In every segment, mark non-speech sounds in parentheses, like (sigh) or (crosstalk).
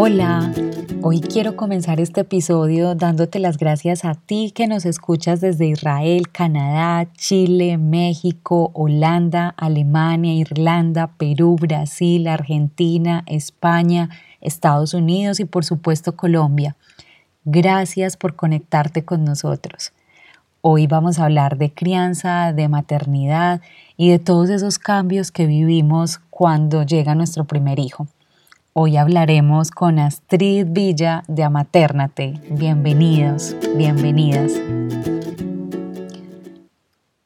Hola, hoy quiero comenzar este episodio dándote las gracias a ti que nos escuchas desde Israel, Canadá, Chile, México, Holanda, Alemania, Irlanda, Perú, Brasil, Argentina, España, Estados Unidos y por supuesto Colombia. Gracias por conectarte con nosotros. Hoy vamos a hablar de crianza, de maternidad y de todos esos cambios que vivimos cuando llega nuestro primer hijo. Hoy hablaremos con Astrid Villa de Amaternate. Bienvenidos, bienvenidas.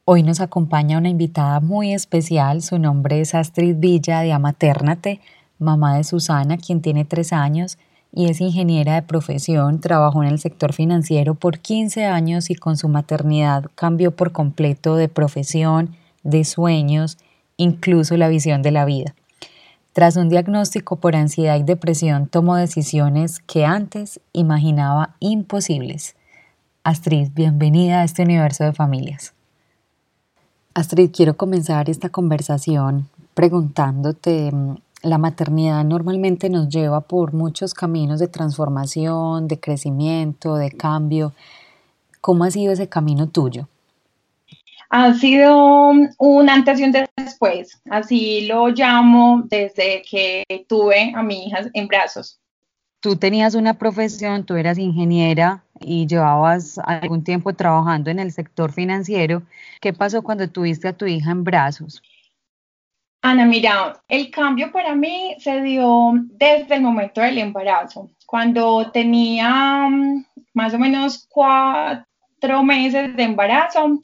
Hoy nos acompaña una invitada muy especial. Su nombre es Astrid Villa de Amaternate, mamá de Susana, quien tiene tres años y es ingeniera de profesión. Trabajó en el sector financiero por 15 años y con su maternidad cambió por completo de profesión, de sueños, incluso la visión de la vida. Tras un diagnóstico por ansiedad y depresión, tomó decisiones que antes imaginaba imposibles. Astrid, bienvenida a este universo de familias. Astrid, quiero comenzar esta conversación preguntándote, mm, la maternidad normalmente nos lleva por muchos caminos de transformación, de crecimiento, de cambio. ¿Cómo ha sido ese camino tuyo? ha sido un antes y un después, así lo llamo desde que tuve a mi hija en brazos. Tú tenías una profesión, tú eras ingeniera y llevabas algún tiempo trabajando en el sector financiero. ¿Qué pasó cuando tuviste a tu hija en brazos? Ana, mira, el cambio para mí se dio desde el momento del embarazo. Cuando tenía mm, más o menos cuatro meses de embarazo,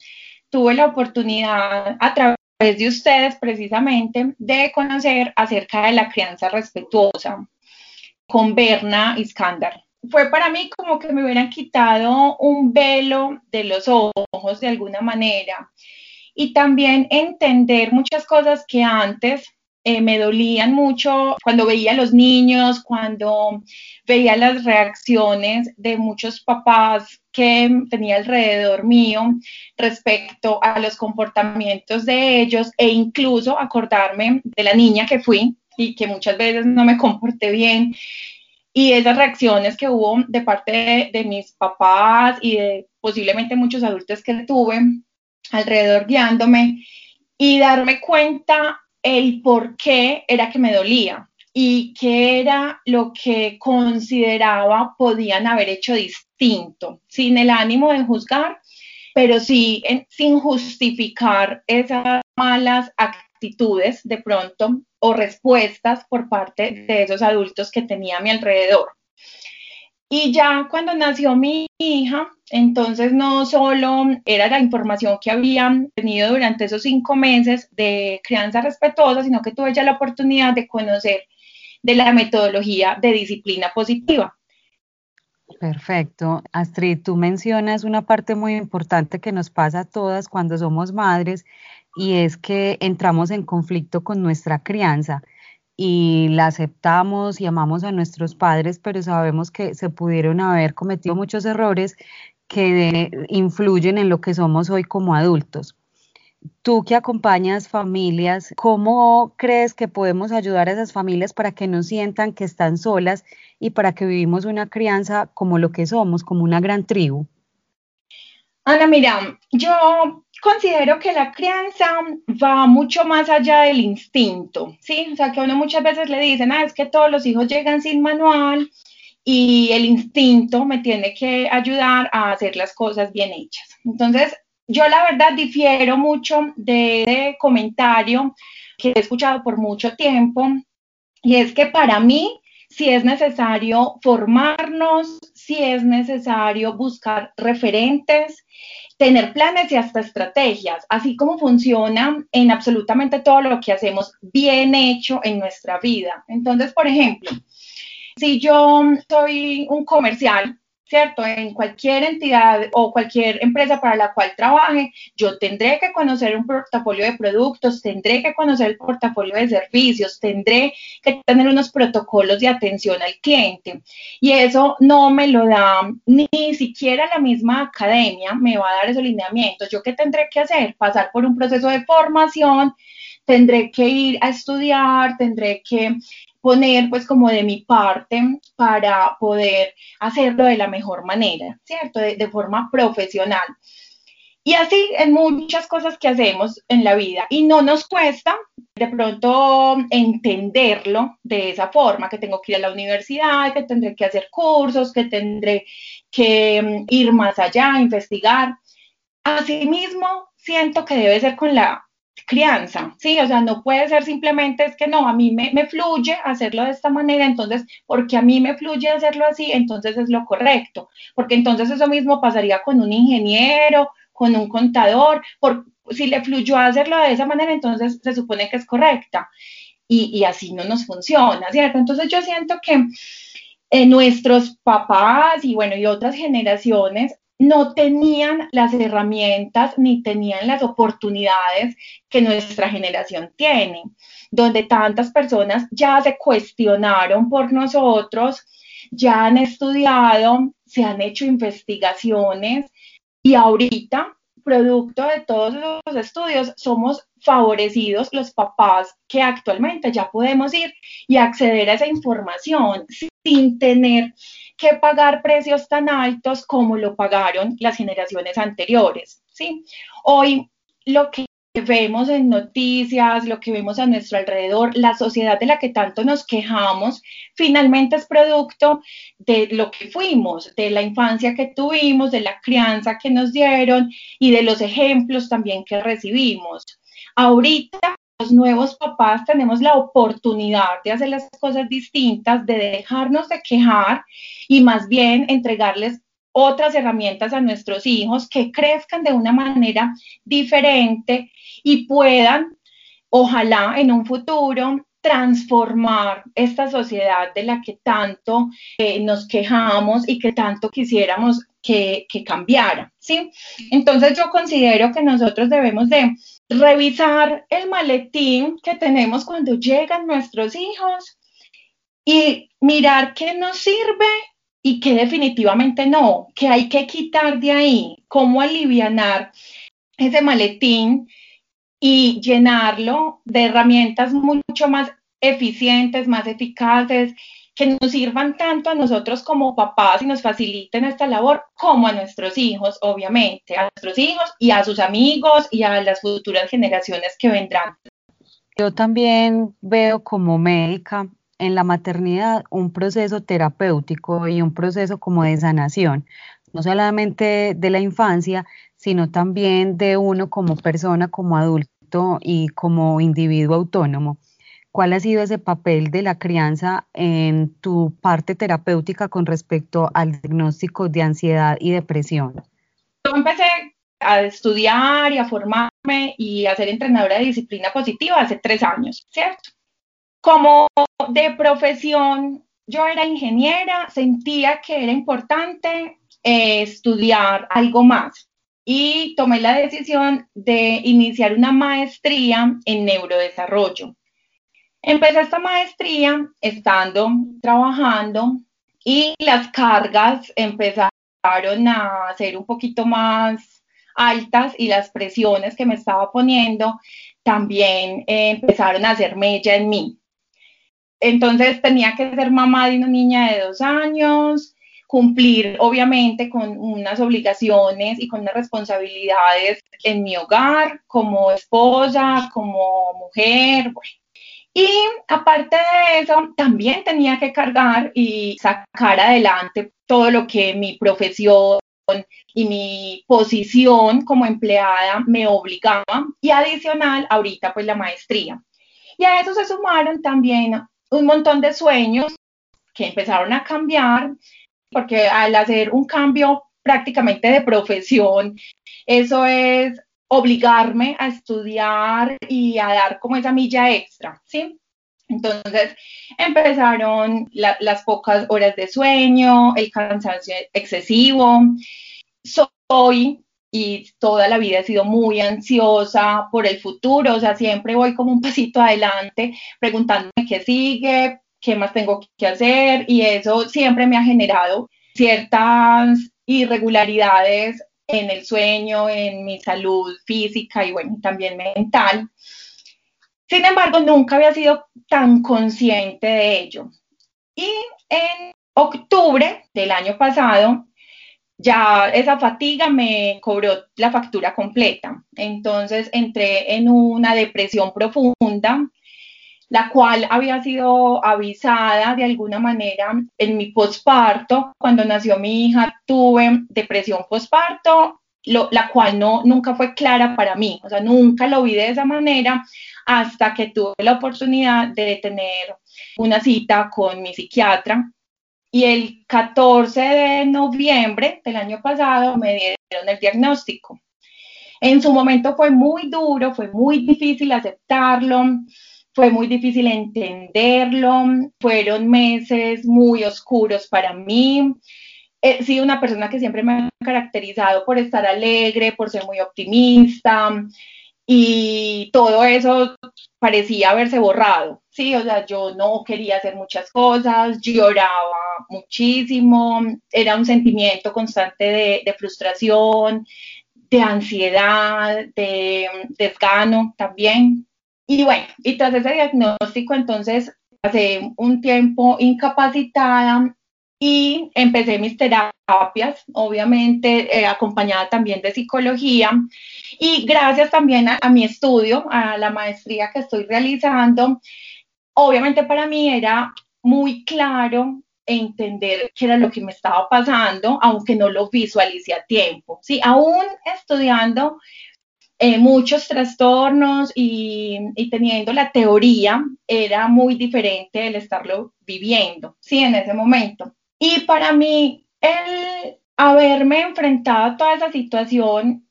tuve la oportunidad a través de ustedes precisamente de conocer acerca de la crianza respetuosa con Berna Iskandar. Fue para mí como que me hubieran quitado un velo de los ojos de alguna manera y también entender muchas cosas que antes eh, me dolían mucho cuando veía a los niños, cuando veía las reacciones de muchos papás que tenía alrededor mío respecto a los comportamientos de ellos e incluso acordarme de la niña que fui y que muchas veces no me comporté bien. Y esas reacciones que hubo de parte de, de mis papás y de posiblemente muchos adultos que tuve alrededor guiándome y darme cuenta el por qué era que me dolía y qué era lo que consideraba podían haber hecho distinto, sin el ánimo de juzgar, pero sí sin justificar esas malas actitudes de pronto o respuestas por parte de esos adultos que tenía a mi alrededor. Y ya cuando nació mi hija, entonces no solo era la información que había tenido durante esos cinco meses de crianza respetuosa, sino que tuve ya la oportunidad de conocer de la metodología de disciplina positiva. Perfecto. Astrid, tú mencionas una parte muy importante que nos pasa a todas cuando somos madres y es que entramos en conflicto con nuestra crianza y la aceptamos y amamos a nuestros padres, pero sabemos que se pudieron haber cometido muchos errores que influyen en lo que somos hoy como adultos. Tú que acompañas familias, ¿cómo crees que podemos ayudar a esas familias para que no sientan que están solas y para que vivimos una crianza como lo que somos, como una gran tribu? Ana, mira, yo considero que la crianza va mucho más allá del instinto, ¿sí? O sea, que uno muchas veces le dicen, ah, es que todos los hijos llegan sin manual y el instinto me tiene que ayudar a hacer las cosas bien hechas. Entonces, yo la verdad difiero mucho de ese comentario que he escuchado por mucho tiempo y es que para mí si es necesario formarnos, si es necesario buscar referentes, tener planes y hasta estrategias, así como funciona en absolutamente todo lo que hacemos bien hecho en nuestra vida. Entonces, por ejemplo, si yo soy un comercial ¿cierto? En cualquier entidad o cualquier empresa para la cual trabaje, yo tendré que conocer un portafolio de productos, tendré que conocer el portafolio de servicios, tendré que tener unos protocolos de atención al cliente. Y eso no me lo da ni siquiera la misma academia, me va a dar esos lineamientos. ¿Yo qué tendré que hacer? Pasar por un proceso de formación tendré que ir a estudiar, tendré que poner pues como de mi parte para poder hacerlo de la mejor manera, ¿cierto? De, forma profesional. Y así en muchas cosas que hacemos en la vida. Y no nos cuesta de pronto entenderlo de esa forma, que tengo que ir a la universidad, que tendré que hacer cursos, que tendré que mm, ir más allá, investigar. Asimismo, siento que debe ser con la crianza, ¿sí? O sea, no puede ser simplemente es que no, a mí me, fluye hacerlo de esta manera, entonces, porque a mí me fluye hacerlo así, entonces es lo correcto, porque entonces eso mismo pasaría con un ingeniero, con un contador, por, si le fluyó hacerlo de esa manera, entonces se supone que es correcta. Y, y así no nos funciona, ¿cierto? Entonces yo siento que eh, nuestros papás y bueno, y otras generaciones no tenían las herramientas ni tenían las oportunidades que nuestra generación tiene, donde tantas personas ya se cuestionaron por nosotros, ya han estudiado, se han hecho investigaciones y ahorita, producto de todos los estudios, somos favorecidos los papás que actualmente ya podemos ir y acceder a esa información sin tener que pagar precios tan altos como lo pagaron las generaciones anteriores. ¿sí? Hoy lo que vemos en noticias, lo que vemos a nuestro alrededor, la sociedad de la que tanto nos quejamos, finalmente es producto de lo que fuimos, de la infancia que tuvimos, de la crianza que nos dieron y de los ejemplos también que recibimos. Ahorita los nuevos papás tenemos la oportunidad de hacer las cosas distintas, de dejarnos de quejar y más bien entregarles otras herramientas a nuestros hijos que crezcan de una manera diferente y puedan, ojalá en un futuro, transformar esta sociedad de la que tanto eh, nos quejamos y que tanto quisiéramos que, que cambiara, ¿sí? Entonces yo considero que nosotros debemos de revisar el maletín que tenemos cuando llegan nuestros hijos y mirar qué nos sirve y qué definitivamente no, que hay que quitar de ahí, cómo alivianar ese maletín y llenarlo de herramientas mucho más eficientes, más eficaces, que nos sirvan tanto a nosotros como papás y nos faciliten esta labor, como a nuestros hijos, obviamente, a nuestros hijos y a sus amigos y a las futuras generaciones que vendrán. Yo también veo como médica en la maternidad un proceso terapéutico y un proceso como de sanación, no solamente de la infancia, sino también de uno como persona, como adulto y como individuo autónomo. ¿Cuál ha sido ese papel de la crianza en tu parte terapéutica con respecto al diagnóstico de ansiedad y depresión? Yo empecé a estudiar y a formarme y a ser entrenadora de disciplina positiva hace tres años, ¿cierto? Como de profesión, yo era ingeniera, sentía que era importante eh, estudiar algo más y tomé la decisión de iniciar una maestría en neurodesarrollo. Empecé esta maestría estando trabajando y las cargas empezaron a ser un poquito más altas y las presiones que me estaba poniendo también empezaron a hacer mella en mí. Entonces tenía que ser mamá de una niña de dos años, cumplir obviamente con unas obligaciones y con unas responsabilidades en mi hogar como esposa, como mujer, bueno, y aparte de eso, también tenía que cargar y sacar adelante todo lo que mi profesión y mi posición como empleada me obligaba y adicional ahorita pues la maestría. Y a eso se sumaron también un montón de sueños que empezaron a cambiar porque al hacer un cambio prácticamente de profesión, eso es obligarme a estudiar y a dar como esa milla extra, ¿sí? Entonces empezaron las pocas horas de sueño, el cansancio excesivo. Soy y toda la vida he sido muy ansiosa por el futuro, o sea, siempre voy como un pasito adelante preguntándome qué sigue, qué más tengo que hacer y eso siempre me ha generado ciertas irregularidades en el sueño, en mi salud física y bueno, también mental. Sin embargo, nunca había sido tan consciente de ello. Y en octubre del año pasado, ya esa fatiga me cobró la factura completa. Entonces entré en una depresión profunda, la cual había sido avisada de alguna manera en mi posparto. Cuando nació mi hija tuve depresión posparto, la cual no, nunca fue clara para mí, o sea, nunca lo vi de esa manera hasta que tuve la oportunidad de tener una cita con mi psiquiatra y el 14 de noviembre del año pasado me dieron el diagnóstico. En su momento fue muy duro, fue muy difícil aceptarlo, fue muy difícil entenderlo, fueron meses muy oscuros para mí. He sido una persona que siempre me ha caracterizado por estar alegre, por ser muy optimista y todo eso parecía haberse borrado, ¿sí? O sea, yo no quería hacer muchas cosas, lloraba muchísimo, era un sentimiento constante de, de frustración, de ansiedad, de desgano también. Y bueno, y tras ese diagnóstico, entonces, hace un tiempo incapacitada y empecé mis terapias, obviamente eh, acompañada también de psicología y gracias también a, mi estudio, a la maestría que estoy realizando, obviamente para mí era muy claro entender qué era lo que me estaba pasando, aunque no lo visualicé a tiempo. Sí, aún estudiando eh, muchos trastornos y, y, teniendo la teoría, era muy diferente el estarlo viviendo, sí, en ese momento. Y para mí, el haberme enfrentado a toda esa situación,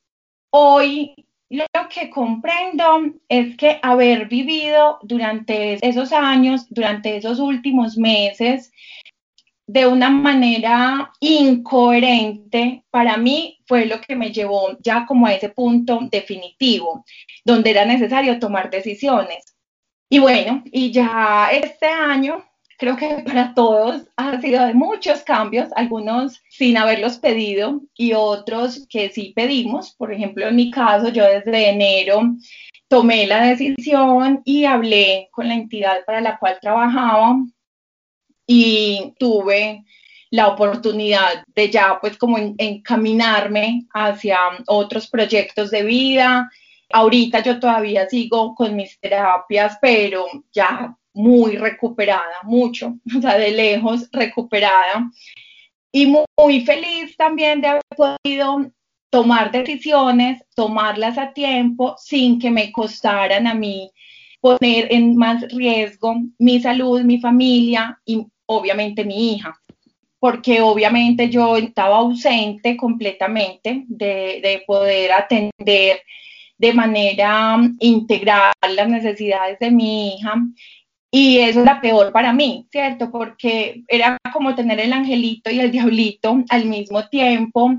hoy lo que comprendo es que haber vivido durante esos años, durante esos últimos meses, de una manera incoherente, para mí fue lo que me llevó ya como a ese punto definitivo, donde era necesario tomar decisiones. Y bueno, y ya este año creo que para todos ha sido de muchos cambios, algunos sin haberlos pedido y otros que sí pedimos. Por ejemplo, en mi caso, yo desde enero tomé la decisión y hablé con la entidad para la cual trabajaba y tuve la oportunidad de ya pues como encaminarme hacia otros proyectos de vida. Ahorita yo todavía sigo con mis terapias, pero ya muy recuperada, mucho, (laughs) o sea, de lejos recuperada. Y muy, feliz también de haber podido tomar decisiones, tomarlas a tiempo sin que me costaran a mí poner en más riesgo mi salud, mi familia y obviamente mi hija, porque obviamente yo estaba ausente completamente de, de poder atender de manera integral las necesidades de mi hija y eso era peor para mí, ¿cierto? Porque era como tener el angelito y el diablito al mismo tiempo,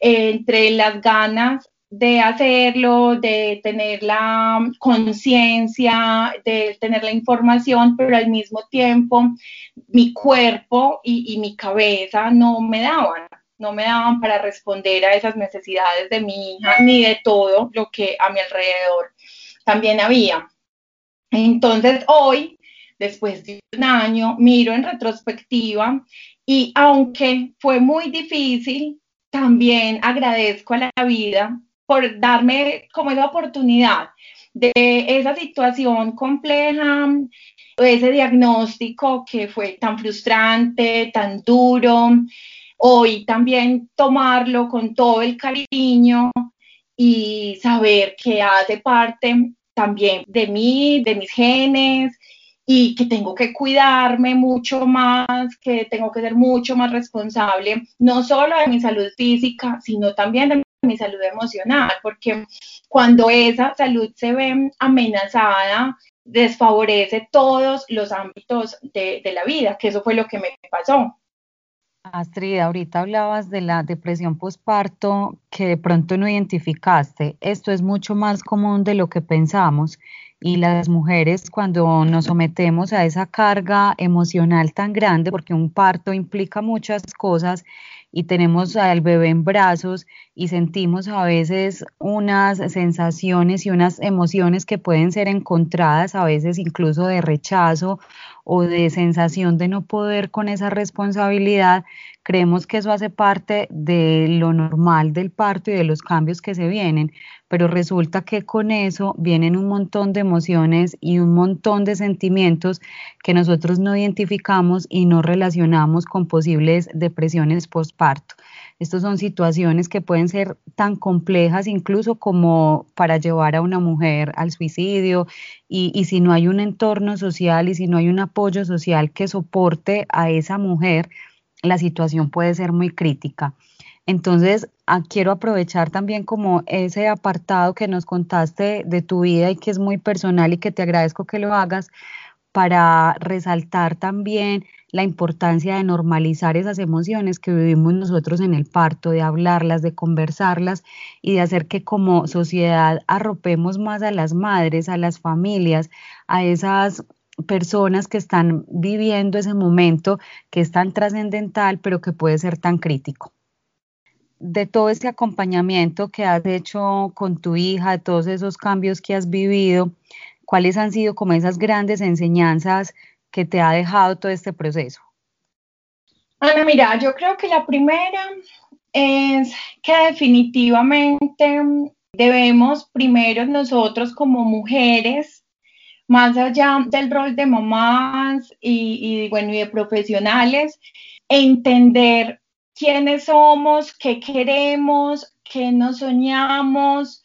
entre las ganas de hacerlo, de tener la conciencia, de tener la información, pero al mismo tiempo mi cuerpo y, mi cabeza no me daban, no me daban para responder a esas necesidades de mi hija ni de todo lo que a mi alrededor también había. Entonces hoy, después de un año, miro en retrospectiva y aunque fue muy difícil, también agradezco a la vida por darme como esa oportunidad de esa situación compleja, ese diagnóstico que fue tan frustrante, tan duro, hoy también tomarlo con todo el cariño y saber que hace parte también de mí, de mis genes, y que tengo que cuidarme mucho más, que tengo que ser mucho más responsable, no solo de mi salud física, sino también de mi salud emocional, porque cuando esa salud se ve amenazada, desfavorece todos los ámbitos de, la vida, que eso fue lo que me pasó. Astrid, ahorita hablabas de la depresión postparto que de pronto no identificaste. Esto es mucho más común de lo que pensamos y las mujeres cuando nos sometemos a esa carga emocional tan grande, porque un parto implica muchas cosas y tenemos al bebé en brazos y sentimos a veces unas sensaciones y unas emociones que pueden ser encontradas, a veces incluso de rechazo o de sensación de no poder con esa responsabilidad, creemos que eso hace parte de lo normal del parto y de los cambios que se vienen, pero resulta que con eso vienen un montón de emociones y un montón de sentimientos que nosotros no identificamos y no relacionamos con posibles depresiones postparto. Estas son situaciones que pueden ser tan complejas incluso como para llevar a una mujer al suicidio y, y, si no hay un entorno social y si no hay un apoyo social que soporte a esa mujer, la situación puede ser muy crítica. Entonces, ah, quiero aprovechar también como ese apartado que nos contaste de tu vida y que es muy personal y que te agradezco que lo hagas para resaltar también la importancia de normalizar esas emociones que vivimos nosotros en el parto, de hablarlas, de conversarlas y de hacer que como sociedad arropemos más a las madres, a las familias, a esas personas que están viviendo ese momento que es tan trascendental, pero que puede ser tan crítico. De todo este acompañamiento que has hecho con tu hija, todos esos cambios que has vivido, ¿cuáles han sido como esas grandes enseñanzas que te ha dejado todo este proceso? Ana, mira, yo creo que la primera es que definitivamente debemos primero nosotros como mujeres, más allá del rol de mamás y, y, bueno, y de profesionales, entender quiénes somos, qué queremos, qué nos soñamos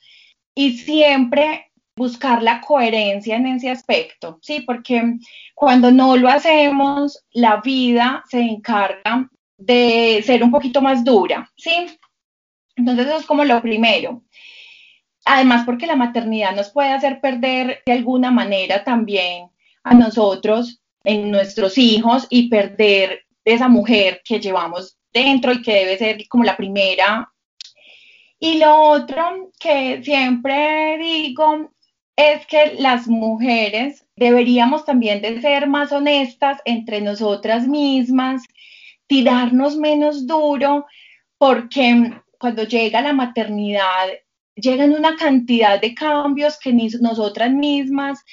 y siempre buscar la coherencia en ese aspecto, ¿sí? Porque cuando no lo hacemos, la vida se encarga de ser un poquito más dura, ¿sí? Entonces eso es como lo primero. Además, porque la maternidad nos puede hacer perder de alguna manera también a nosotros, en nuestros hijos, y perder esa mujer que llevamos dentro y que debe ser como la primera. Y lo otro que siempre digo es que las mujeres deberíamos también de ser más honestas entre nosotras mismas, tirarnos menos duro, porque cuando llega la maternidad llegan una cantidad de cambios que ni nosotras mismas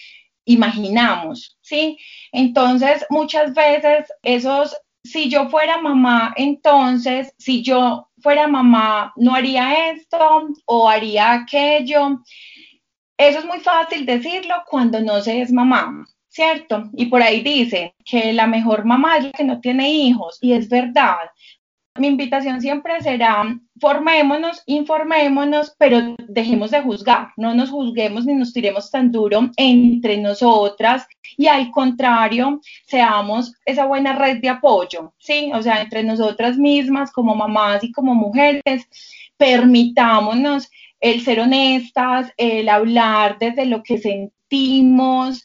imaginamos, ¿sí? Entonces, muchas veces esos, si yo fuera mamá, entonces, si yo fuera mamá, no haría esto o haría aquello. Eso es muy fácil decirlo cuando no se es mamá, ¿cierto? Y por ahí dice que la mejor mamá es la que no tiene hijos, y es verdad. Mi invitación siempre será, formémonos, informémonos, pero dejemos de juzgar, no nos juzguemos ni nos tiremos tan duro entre nosotras y al contrario, seamos esa buena red de apoyo, ¿sí? O sea, entre nosotras mismas como mamás y como mujeres, permitámonos el ser honestas, el hablar desde lo que sentimos,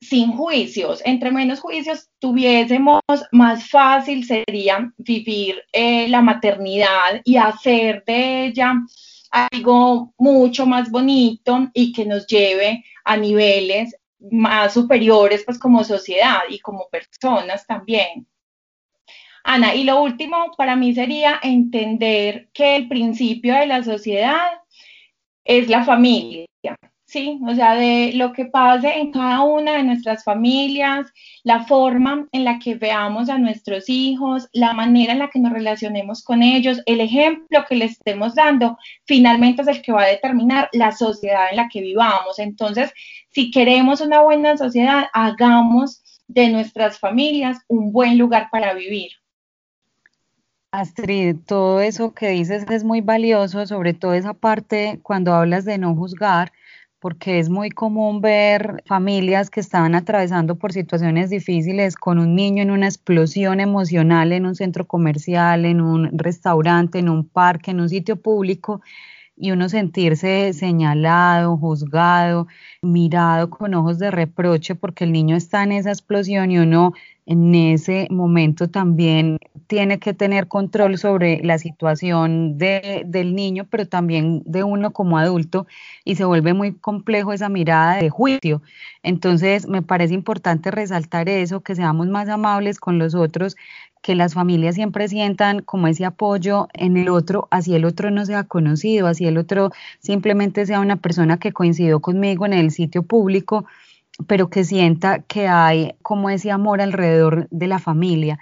sin juicios. Entre menos juicios tuviésemos, más fácil sería vivir eh, la maternidad y hacer de ella algo mucho más bonito y que nos lleve a niveles más superiores, pues como sociedad y como personas también. Ana, y lo último para mí sería entender que el principio de la sociedad es la familia, ¿sí? O sea, de lo que pase en cada una de nuestras familias, la forma en la que veamos a nuestros hijos, la manera en la que nos relacionemos con ellos, el ejemplo que les estemos dando, finalmente es el que va a determinar la sociedad en la que vivamos. Entonces, si queremos una buena sociedad, hagamos de nuestras familias un buen lugar para vivir. Astrid, todo eso que dices es muy valioso, sobre todo esa parte cuando hablas de no juzgar, porque es muy común ver familias que estaban atravesando por situaciones difíciles con un niño en una explosión emocional en un centro comercial, en un restaurante, en un parque, en un sitio público, y uno sentirse señalado, juzgado, mirado con ojos de reproche porque el niño está en esa explosión y uno en ese momento también tiene que tener control sobre la situación de, del niño, pero también de uno como adulto, y se vuelve muy complejo esa mirada de juicio. Entonces, me parece importante resaltar eso, que seamos más amables con los otros, que las familias siempre sientan como ese apoyo en el otro, así el otro no sea conocido, así el otro simplemente sea una persona que coincidió conmigo en el sitio público, pero que sienta que hay como ese amor alrededor de la familia.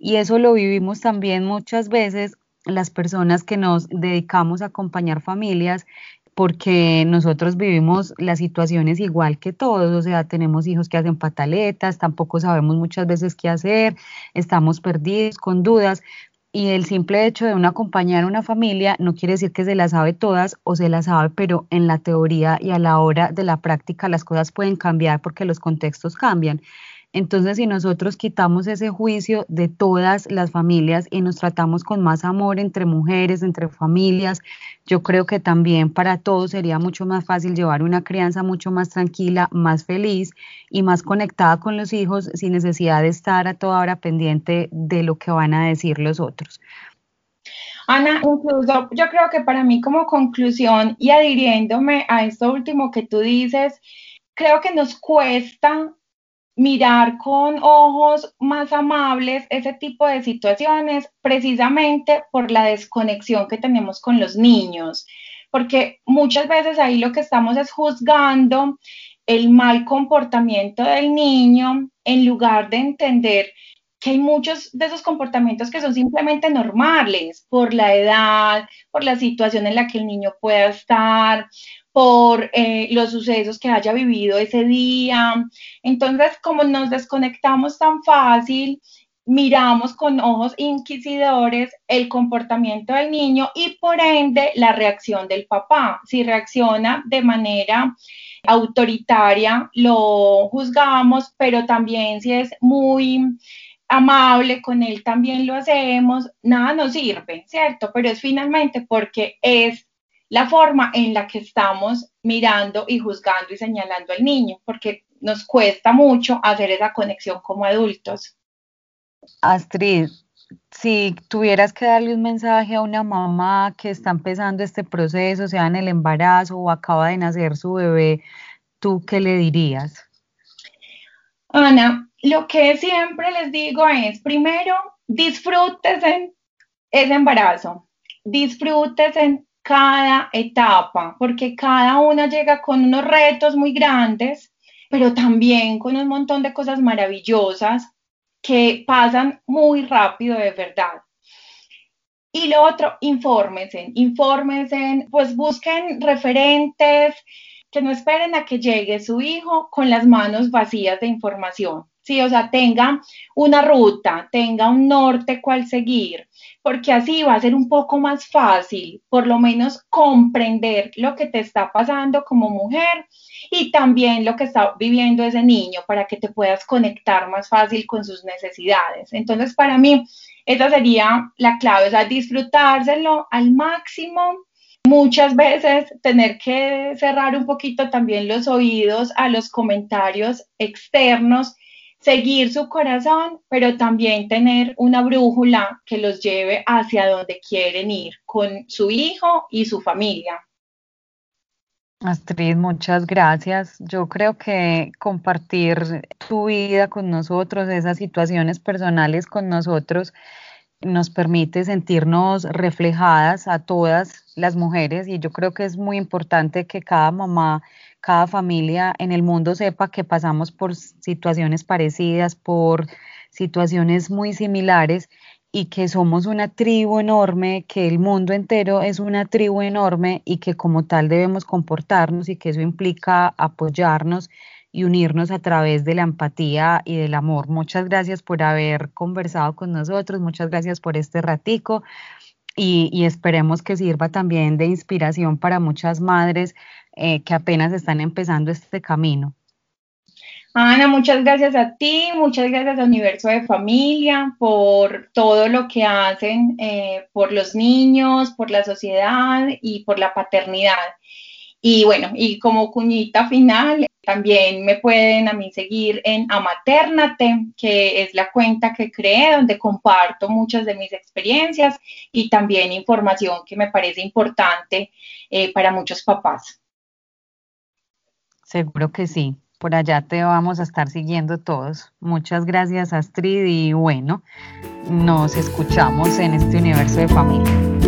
Y eso lo vivimos también muchas veces las personas que nos dedicamos a acompañar familias porque nosotros vivimos las situaciones igual que todos, o sea, tenemos hijos que hacen pataletas, tampoco sabemos muchas veces qué hacer, estamos perdidos con dudas, y el simple hecho de uno acompañar a una familia no quiere decir que se las sabe todas o se las sabe, pero en la teoría y a la hora de la práctica las cosas pueden cambiar porque los contextos cambian. Entonces, si nosotros quitamos ese juicio de todas las familias y nos tratamos con más amor entre mujeres, entre familias, yo creo que también para todos sería mucho más fácil llevar una crianza mucho más tranquila, más feliz y más conectada con los hijos sin necesidad de estar a toda hora pendiente de lo que van a decir los otros. Ana, incluso yo creo que para mí como conclusión y adhiriéndome a esto último que tú dices, creo que nos cuesta mirar con ojos más amables ese tipo de situaciones precisamente por la desconexión que tenemos con los niños, porque muchas veces ahí lo que estamos es juzgando el mal comportamiento del niño en lugar de entender que hay muchos de esos comportamientos que son simplemente normales por la edad, por la situación en la que el niño pueda estar, por eh, los sucesos que haya vivido ese día. Entonces, como nos desconectamos tan fácil, miramos con ojos inquisidores el comportamiento del niño y por ende la reacción del papá. Si reacciona de manera autoritaria, lo juzgamos, pero también si es muy amable con él, también lo hacemos, nada nos sirve, ¿cierto? Pero es finalmente porque es la forma en la que estamos mirando y juzgando y señalando al niño, porque nos cuesta mucho hacer esa conexión como adultos. Astrid, si tuvieras que darle un mensaje a una mamá que está empezando este proceso, sea en el embarazo o acaba de nacer su bebé, ¿tú qué le dirías? Ana, lo que siempre les digo es, primero, disfrútense ese embarazo, disfrútense cada etapa, porque cada una llega con unos retos muy grandes, pero también con un montón de cosas maravillosas que pasan muy rápido de verdad. Y lo otro, infórmense, infórmense, pues busquen referentes, que no esperen a que llegue su hijo con las manos vacías de información. Sí, o sea, tenga una ruta, tenga un norte cual seguir, porque así va a ser un poco más fácil, por lo menos comprender lo que te está pasando como mujer y también lo que está viviendo ese niño para que te puedas conectar más fácil con sus necesidades. Entonces, para mí, esa sería la clave, o sea, disfrutárselo al máximo. Muchas veces tener que cerrar un poquito también los oídos a los comentarios externos seguir su corazón, pero también tener una brújula que los lleve hacia donde quieren ir con su hijo y su familia. Astrid, muchas gracias. Yo creo que compartir tu vida con nosotros, esas situaciones personales con nosotros, nos permite sentirnos reflejadas a todas las mujeres y yo creo que es muy importante que cada mamá cada familia en el mundo sepa que pasamos por situaciones parecidas, por situaciones muy similares y que somos una tribu enorme, que el mundo entero es una tribu enorme y que como tal debemos comportarnos y que eso implica apoyarnos y unirnos a través de la empatía y del amor. Muchas gracias por haber conversado con nosotros, muchas gracias por este ratico y, y esperemos que sirva también de inspiración para muchas madres eh, que apenas están empezando este camino. Ana, muchas gracias a ti, muchas gracias a Universo de Familia por todo lo que hacen eh, por los niños, por la sociedad y por la paternidad. Y bueno, y como cuñita final, También me pueden a mí seguir en Amaternate, que es la cuenta que creé donde comparto muchas de mis experiencias y también información que me parece importante eh, para muchos papás. Seguro que sí. Por allá te vamos a estar siguiendo todos. Muchas gracias Astrid y bueno, nos escuchamos en este universo de familia.